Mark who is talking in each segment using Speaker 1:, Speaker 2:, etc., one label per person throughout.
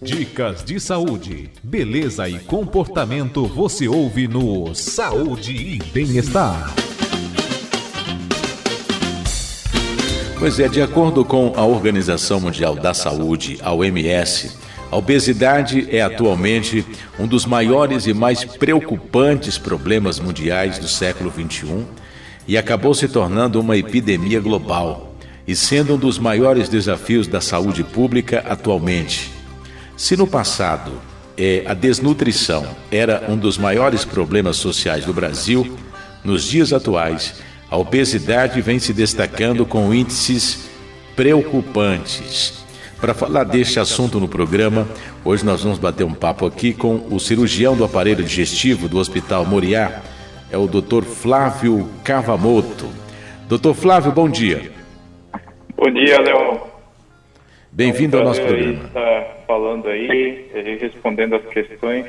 Speaker 1: Dicas de saúde, beleza e comportamento você ouve no Saúde e Bem-Estar.
Speaker 2: Pois é, de acordo com a Organização Mundial da Saúde, a OMS, a obesidade é atualmente um dos maiores e mais preocupantes problemas mundiais do século XXI e acabou se tornando uma epidemia global e sendo um dos maiores desafios da saúde pública atualmente. Se no passado é, a desnutrição era um dos maiores problemas sociais do Brasil, nos dias atuais, a obesidade vem se destacando com índices preocupantes. Para falar deste assunto no programa, hoje nós vamos bater um papo aqui com o cirurgião do aparelho digestivo do Hospital Moriá, é o Dr. Flávio Cavamoto. Dr. Flávio, bom dia.
Speaker 3: Bom dia, Léo.
Speaker 2: Bem-vindo ao nosso programa.
Speaker 3: Está falando aí, respondendo as questões,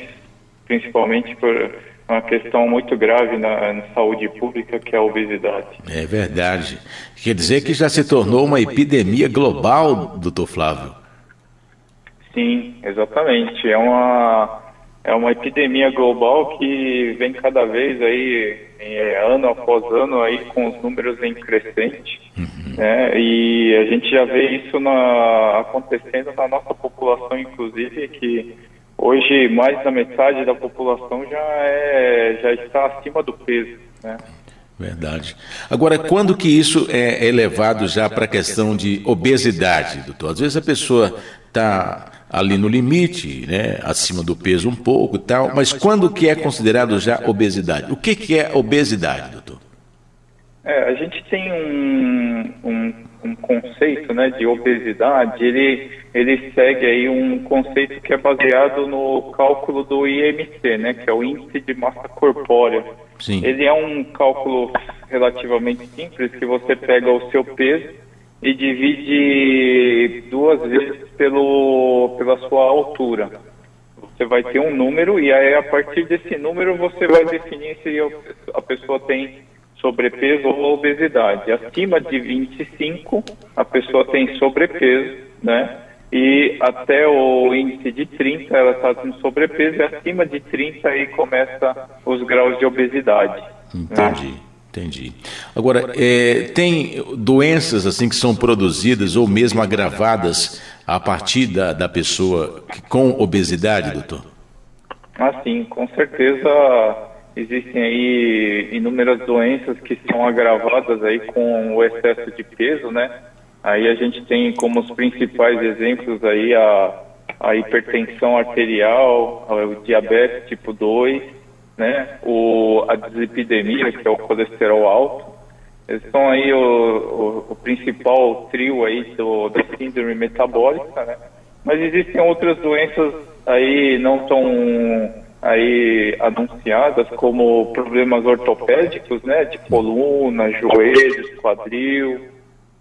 Speaker 3: principalmente por uma questão muito grave na, na, saúde pública, que é a obesidade.
Speaker 2: É verdade. Quer dizer que já se tornou uma epidemia global, doutor Flávio?
Speaker 3: Sim, exatamente. É uma, é uma epidemia global que vem cada vez aí, é, ano após ano, aí com os números em crescente. Uhum. Né? E a gente já vê isso na, acontecendo na nossa população, inclusive, que Hoje, mais da metade da população já, é, já está acima do peso. Né?
Speaker 2: Verdade. Agora, quando que isso é elevado já para a questão de obesidade, doutor? Às vezes a pessoa está ali no limite, né, acima do peso um pouco e tal, mas quando que é considerado já obesidade? O que, que é obesidade, doutor?
Speaker 3: É, a gente tem um, um, um conceito né, de obesidade, ele ele segue aí um conceito que é baseado no cálculo do IMC, né, que é o índice de massa corpórea. Sim. Ele é um cálculo relativamente simples que você pega o seu peso e divide duas vezes pelo, pela sua altura. Você vai ter um número e aí a partir desse número você vai definir se a pessoa tem sobrepeso ou obesidade. Acima de 25, a pessoa tem sobrepeso, né? e até o índice de 30 ela está com sobrepeso e acima de 30 aí começa os graus de obesidade.
Speaker 2: Entendi. Né? Entendi. Agora, é, tem doenças assim que são produzidas ou mesmo agravadas a partir da, da pessoa com obesidade, doutor?
Speaker 3: Ah, sim, com certeza existem aí inúmeras doenças que são agravadas aí com o excesso de peso, né? Aí a gente tem como os principais exemplos aí a, a hipertensão arterial, o diabetes tipo 2, né? o, a dislipidemia, que é o colesterol alto. São aí o, o, o principal trio aí do, da síndrome metabólica, né? Mas existem outras doenças aí não tão aí anunciadas como problemas ortopédicos, né? De coluna, joelhos, quadril,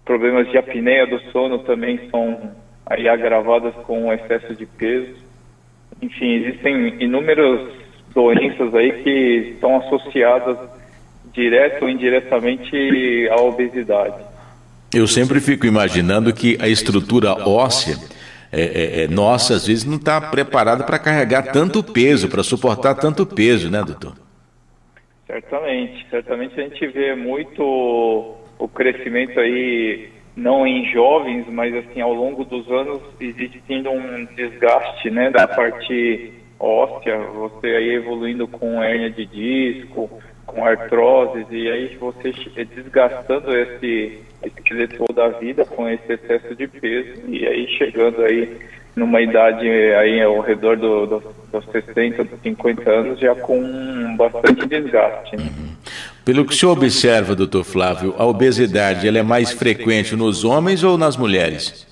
Speaker 3: problemas de apneia do sono também são aí agravadas com excesso de peso. Enfim, existem inúmeras doenças aí que estão associadas direto ou indiretamente à obesidade.
Speaker 2: Eu sempre fico imaginando que a estrutura óssea é, é, é nossa, às vezes, não está preparada para carregar tanto peso, para suportar tanto peso, né, doutor?
Speaker 3: Certamente, certamente a gente vê muito o crescimento aí não em jovens, mas assim ao longo dos anos existindo um desgaste, né, da parte óssea, você aí evoluindo com hérnia de disco, com artroses e aí você desgastando esse esqueleto da vida com esse excesso de peso e aí chegando aí numa idade aí ao redor do, do, dos 60, dos 50 anos já com bastante desgaste. Né? Uhum.
Speaker 2: Pelo que o senhor observa, doutor Flávio, a obesidade ela é mais frequente nos homens ou nas mulheres?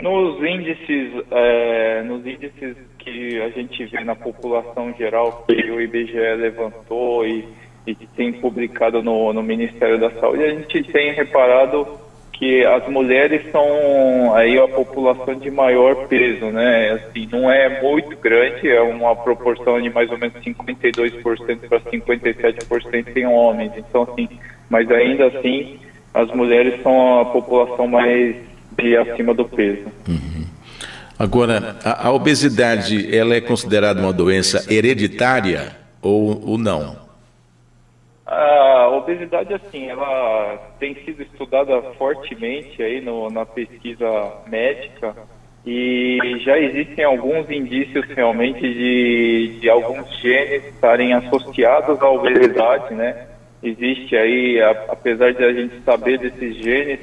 Speaker 3: Nos índices, é, nos índices que a gente vê na população geral, que o IBGE levantou e, e tem publicado no, no Ministério da Saúde, a gente tem reparado que as mulheres são aí a população de maior peso, né? Assim, não é muito grande, é uma proporção de mais ou menos 52% para 57% em homens. Então, assim, mas ainda assim, as mulheres são a população mais de acima do peso.
Speaker 2: Uhum. Agora, a, a obesidade, ela é considerada uma doença hereditária ou, ou não?
Speaker 3: A obesidade, assim, ela tem sido estudada fortemente aí no, na pesquisa médica e já existem alguns indícios realmente de, de alguns genes estarem associados à obesidade, né? Existe aí, a, apesar de a gente saber desses genes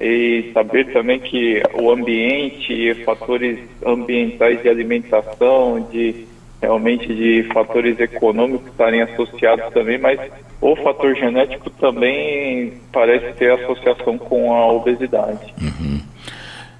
Speaker 3: e saber também que o ambiente, fatores ambientais de alimentação, de realmente de fatores econômicos estarem associados também, mas o fator genético também parece ter associação com a obesidade.
Speaker 2: Uhum.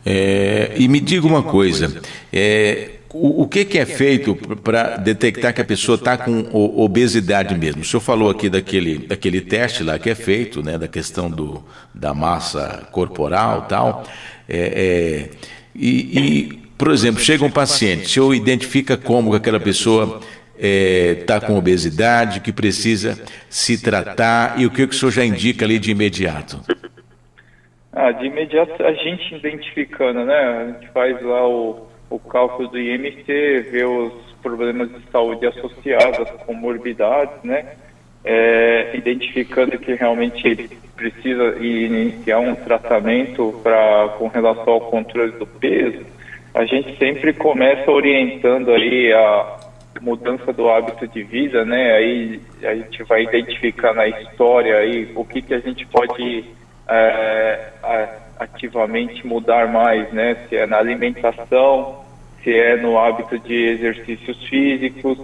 Speaker 2: É, e me diga uma coisa, é, o, o, que, que é feito para detectar que a pessoa está com obesidade mesmo? O senhor falou aqui daquele, daquele teste lá que é feito, né, da questão do, da massa corporal tal, é, é e, e por exemplo, chega um paciente, se eu identifica como aquela pessoa está é, com obesidade, que precisa se tratar, e o que, que o senhor já indica ali de imediato?
Speaker 3: Ah, de imediato a gente identificando, né? A gente faz lá o, o cálculo do IMC, vê os problemas de saúde associados, as comorbidades, né? É, identificando que realmente precisa iniciar um tratamento para com relação ao controle do peso, a gente sempre começa orientando aí a mudança do hábito de vida, né? Aí a gente vai identificar na história aí o que que a gente pode é, ativamente mudar mais, né? Se é na alimentação, se é no hábito de exercícios físicos,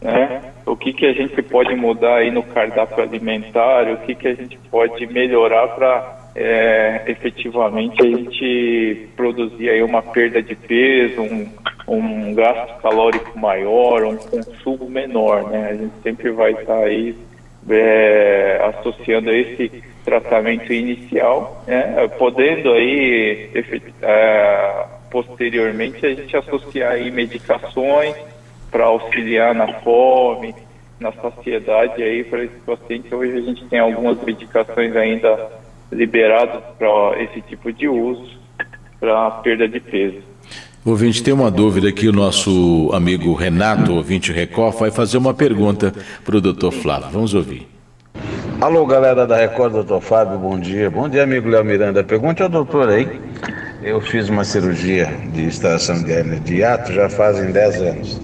Speaker 3: né? O que que a gente pode mudar aí no cardápio alimentar, o que que a gente pode melhorar para é, efetivamente a gente produzir aí uma perda de peso, um, um gasto calórico maior, um consumo menor, né? A gente sempre vai estar aí é, associando esse tratamento inicial, né? podendo aí é, posteriormente a gente associar aí medicações para auxiliar na fome, na saciedade aí para esse paciente. Hoje a gente tem algumas medicações ainda liberados para esse tipo de uso para perda de peso.
Speaker 2: Ouvinte, tem uma dúvida aqui, o nosso amigo Renato, ouvinte Record, vai fazer uma pergunta para o doutor Flávio. Vamos ouvir.
Speaker 4: Alô, galera da Record, doutor Fábio, bom dia. Bom dia, amigo Léo Miranda. Pergunte ao doutor aí. Eu fiz uma cirurgia de extração de hernia de hiato já fazem 10 anos.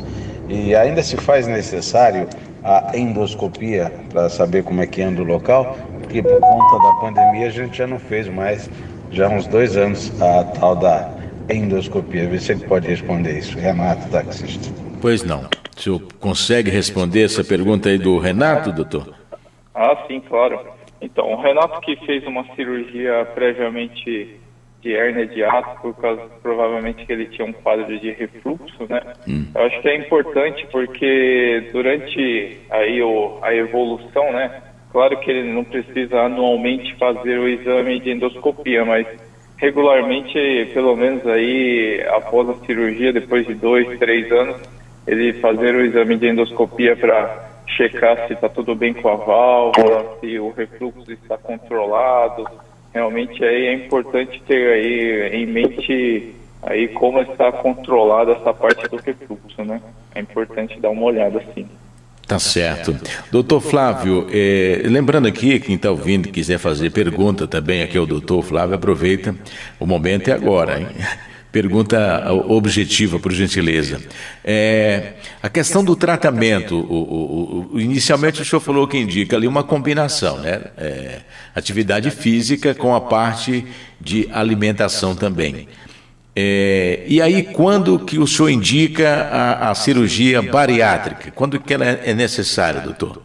Speaker 4: E ainda se faz necessário a endoscopia para saber como é que anda o local, porque por conta da pandemia a gente já não fez mais, já há uns dois anos, a tal da endoscopia. Vê se ele pode responder isso. Renato, taxista.
Speaker 2: Pois não. O senhor consegue responder essa pergunta aí do Renato, doutor?
Speaker 3: Ah, sim, claro. Então, o Renato que fez uma cirurgia previamente de hérnia de ato, por causa provavelmente que ele tinha um quadro de refluxo, né? Hum. Eu acho que é importante porque durante aí o, a evolução, né? Claro que ele não precisa anualmente fazer o exame de endoscopia, mas regularmente, pelo menos aí após a cirurgia, depois de dois, três anos, ele fazer o exame de endoscopia para checar se está tudo bem com a válvula, se o refluxo está controlado, realmente aí é importante ter aí em mente aí como está controlada essa parte do refluxo, né? É importante dar uma olhada assim.
Speaker 2: Tá certo. Doutor Flávio, é, lembrando aqui, quem está ouvindo quiser fazer pergunta também aqui ao doutor Flávio, aproveita, o momento é agora, hein? Pergunta objetiva, por gentileza. É, a questão do tratamento, o, o, o, inicialmente o senhor falou que indica ali uma combinação, né? É, atividade física com a parte de alimentação também. É, e aí, quando que o senhor indica a, a cirurgia bariátrica? Quando que ela é necessária, doutor?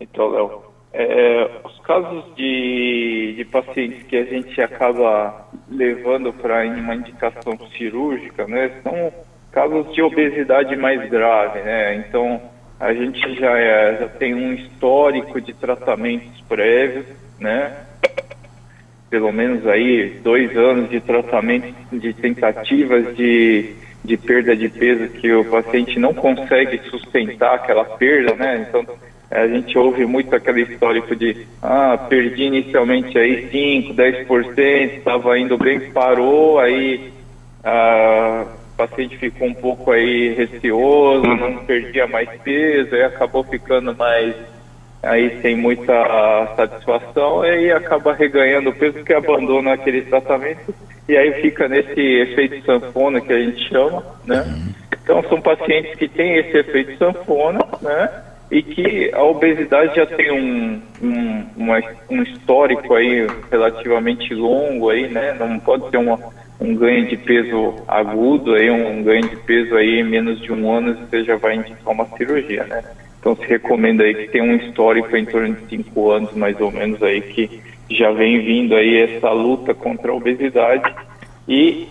Speaker 3: Então, Léo, é, os casos de, de pacientes que a gente acaba levando para uma indicação cirúrgica, né, são casos de obesidade mais grave, né? Então, a gente já, é, já tem um histórico de tratamentos prévios, né? Pelo menos aí dois anos de tratamento, de tentativas de, de perda de peso que o paciente não consegue sustentar aquela perda, né? Então, a gente ouve muito aquele histórico de ah, perdi inicialmente aí 5, 10%, estava indo bem, parou, aí a, o paciente ficou um pouco aí receoso, não perdia mais peso, e acabou ficando mais aí sem muita satisfação e acaba reganhando peso porque abandona aquele tratamento e aí fica nesse efeito sanfona que a gente chama, né? Então são pacientes que têm esse efeito sanfona, né? E que a obesidade já tem um, um, uma, um histórico aí relativamente longo aí, né? Não pode ser uma, um ganho de peso agudo aí, um ganho de peso aí em menos de um ano você já vai indicar uma cirurgia, né? Então se recomenda aí que tem um histórico em torno de cinco anos mais ou menos aí que já vem vindo aí essa luta contra a obesidade e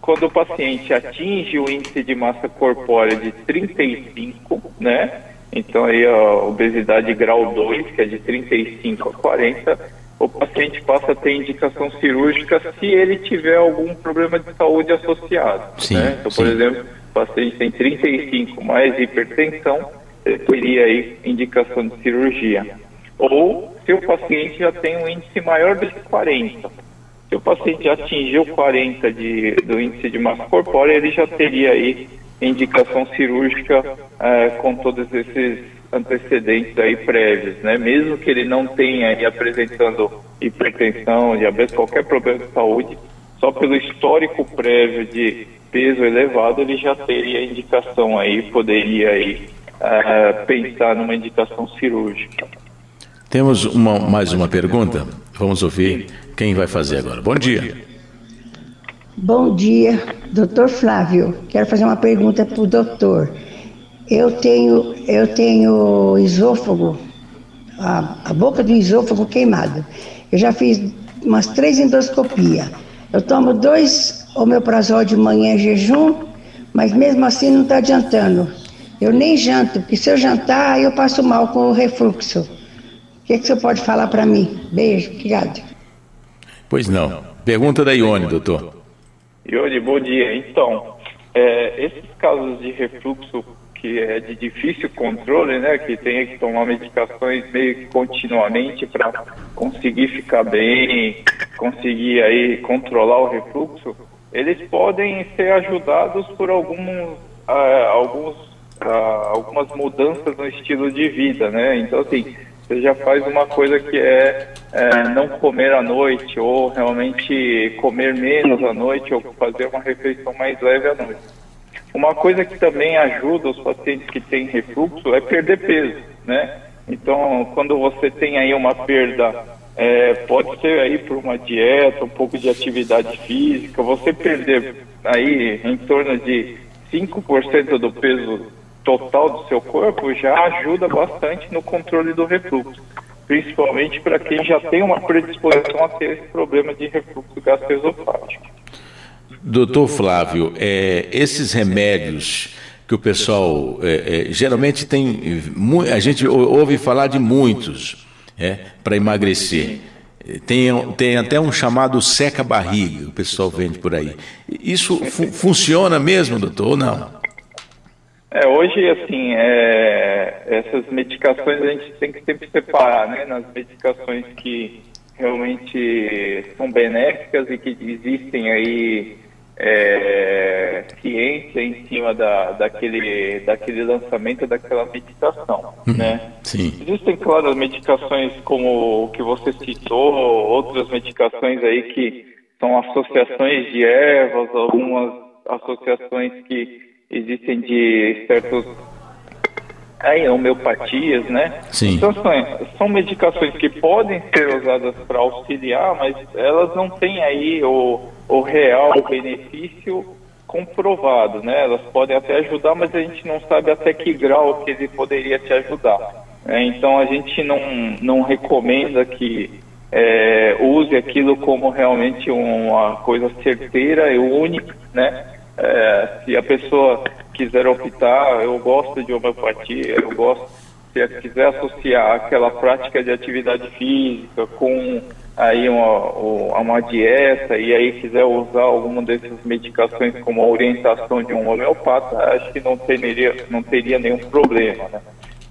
Speaker 3: quando o paciente atinge o índice de massa corpórea de 35, né? Então aí a obesidade grau 2, que é de 35 a 40, o paciente passa a ter indicação cirúrgica se ele tiver algum problema de saúde associado. Sim, né? Então, por sim. exemplo, o paciente tem 35 mais hipertensão, teria aí indicação de cirurgia. Ou se o paciente já tem um índice maior de 40. Se o paciente já atingiu 40 de, do índice de massa corpórea, ele já teria aí indicação cirúrgica é, com todos esses antecedentes aí prévios, né? Mesmo que ele não tenha aí apresentando hipertensão, diabetes, qualquer problema de saúde, só pelo histórico prévio de peso elevado, ele já teria indicação aí, poderia aí uh, pensar numa indicação cirúrgica.
Speaker 2: Temos uma, mais uma pergunta. Vamos ouvir quem vai fazer agora. Bom dia.
Speaker 5: Bom dia, doutor Flávio. Quero fazer uma pergunta para o doutor. Eu tenho, eu tenho esôfago, a, a boca do esôfago queimada. Eu já fiz umas três endoscopias. Eu tomo dois omeprazol de manhã em jejum, mas mesmo assim não está adiantando. Eu nem janto, porque se eu jantar, eu passo mal com o refluxo. O que, que você pode falar para mim? Beijo, obrigado.
Speaker 2: Pois não. Pergunta da Ione, doutor.
Speaker 3: Ione, bom dia. Então, é, esses casos de refluxo que é de difícil controle, né, que tem que tomar medicações meio que continuamente para conseguir ficar bem, conseguir aí controlar o refluxo, eles podem ser ajudados por alguns, uh, alguns algumas mudanças no estilo de vida, né? Então assim, você já faz uma coisa que é, é não comer à noite ou realmente comer menos à noite ou fazer uma refeição mais leve à noite. Uma coisa que também ajuda os pacientes que têm refluxo é perder peso, né? Então, quando você tem aí uma perda, é, pode ser aí por uma dieta, um pouco de atividade física, você perder aí em torno de 5% do peso total do seu corpo já ajuda bastante no controle do refluxo, principalmente para quem já tem uma predisposição a ter esse problema de refluxo gastroesofágico.
Speaker 2: Doutor Flávio, é, esses remédios que o pessoal é, é, geralmente tem, a gente ouve falar de muitos é, para emagrecer. Tem, tem até um chamado seca-barriga, o pessoal vende por aí. Isso fu funciona mesmo, doutor, ou não?
Speaker 3: É, hoje, assim, é, essas medicações a gente tem que sempre separar, né? Nas medicações que realmente são benéficas e que existem aí é, ciência em cima da, daquele, daquele lançamento daquela medicação, uhum, né?
Speaker 2: Sim.
Speaker 3: Existem, claro, medicações como o que você citou, outras medicações aí que são associações de ervas, algumas associações que existem de certos aí, homeopatias, né?
Speaker 2: Sim.
Speaker 3: Então são, são medicações que podem ser usadas para auxiliar, mas elas não têm aí o, o real benefício comprovado, né? Elas podem até ajudar, mas a gente não sabe até que grau que ele poderia te ajudar. É, então a gente não, não recomenda que é, use aquilo como realmente uma coisa certeira e única, né? É, se a pessoa quiser optar, eu gosto de homeopatia, eu gosto, se quiser associar aquela prática de atividade física com aí uma, uma dieta e aí quiser usar alguma dessas medicações como a orientação de um homeopata, acho que não teria, não teria nenhum problema. Né?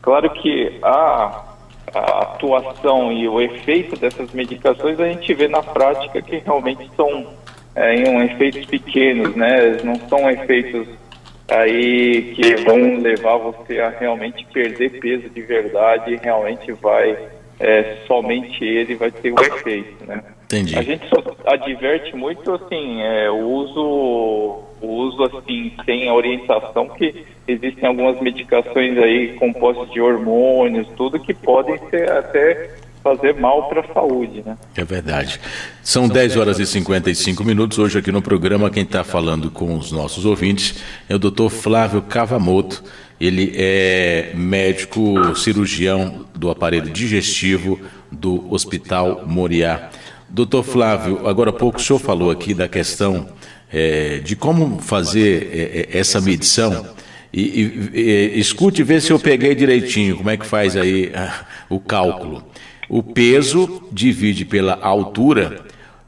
Speaker 3: Claro que a, a atuação e o efeito dessas medicações a gente vê na prática que realmente são é, em efeitos pequenos, né? Não são efeitos aí que vão levar você a realmente perder peso de verdade, realmente vai é, somente ele vai ter o efeito, né?
Speaker 2: Entendi.
Speaker 3: A gente só adverte muito assim é, o uso o uso assim sem a orientação que existem algumas medicações aí compostas de hormônios, tudo que podem ser até fazer mal para a saúde, né?
Speaker 2: É verdade. São 10 horas e 55 minutos. Hoje aqui no programa, quem está falando com os nossos ouvintes é o Dr. Flávio Cavamoto. Ele é médico cirurgião do aparelho digestivo do Hospital Moriá. Doutor Flávio, agora há pouco o senhor falou aqui da questão é, de como fazer é, essa medição. E, e, e, escute e vê se eu peguei direitinho, como é que faz aí ah, o cálculo. O peso divide pela altura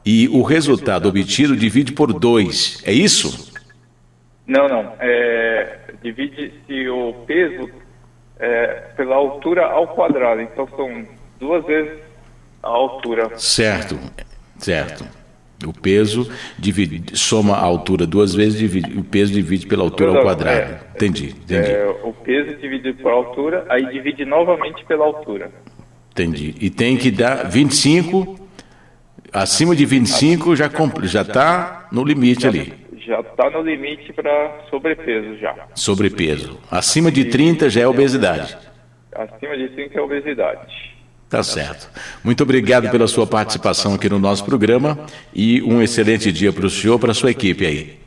Speaker 2: e o resultado obtido divide por 2. É isso?
Speaker 3: Não, não. É, Divide-se o peso é, pela altura ao quadrado. Então são duas vezes a altura.
Speaker 2: Certo, certo. O peso divide, soma a altura duas vezes, divide, o peso divide pela altura ao quadrado. É, entendi, entendi.
Speaker 3: É, o peso divide pela altura, aí divide novamente pela altura.
Speaker 2: Entendi. E tem que dar 25, acima de 25 já já está no limite ali.
Speaker 3: Já está no limite para sobrepeso já.
Speaker 2: Sobrepeso. Acima de 30 já é obesidade.
Speaker 3: Acima de 30 é obesidade.
Speaker 2: Tá certo. Muito obrigado pela sua participação aqui no nosso programa e um excelente dia para o senhor, para a sua equipe aí.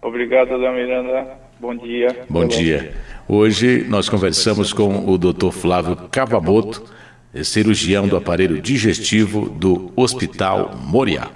Speaker 3: Obrigado, Dona Miranda. Bom dia.
Speaker 2: Bom dia. Hoje nós conversamos com o Dr. Flávio Cavamoto cirurgião do aparelho digestivo do Hospital Moriá.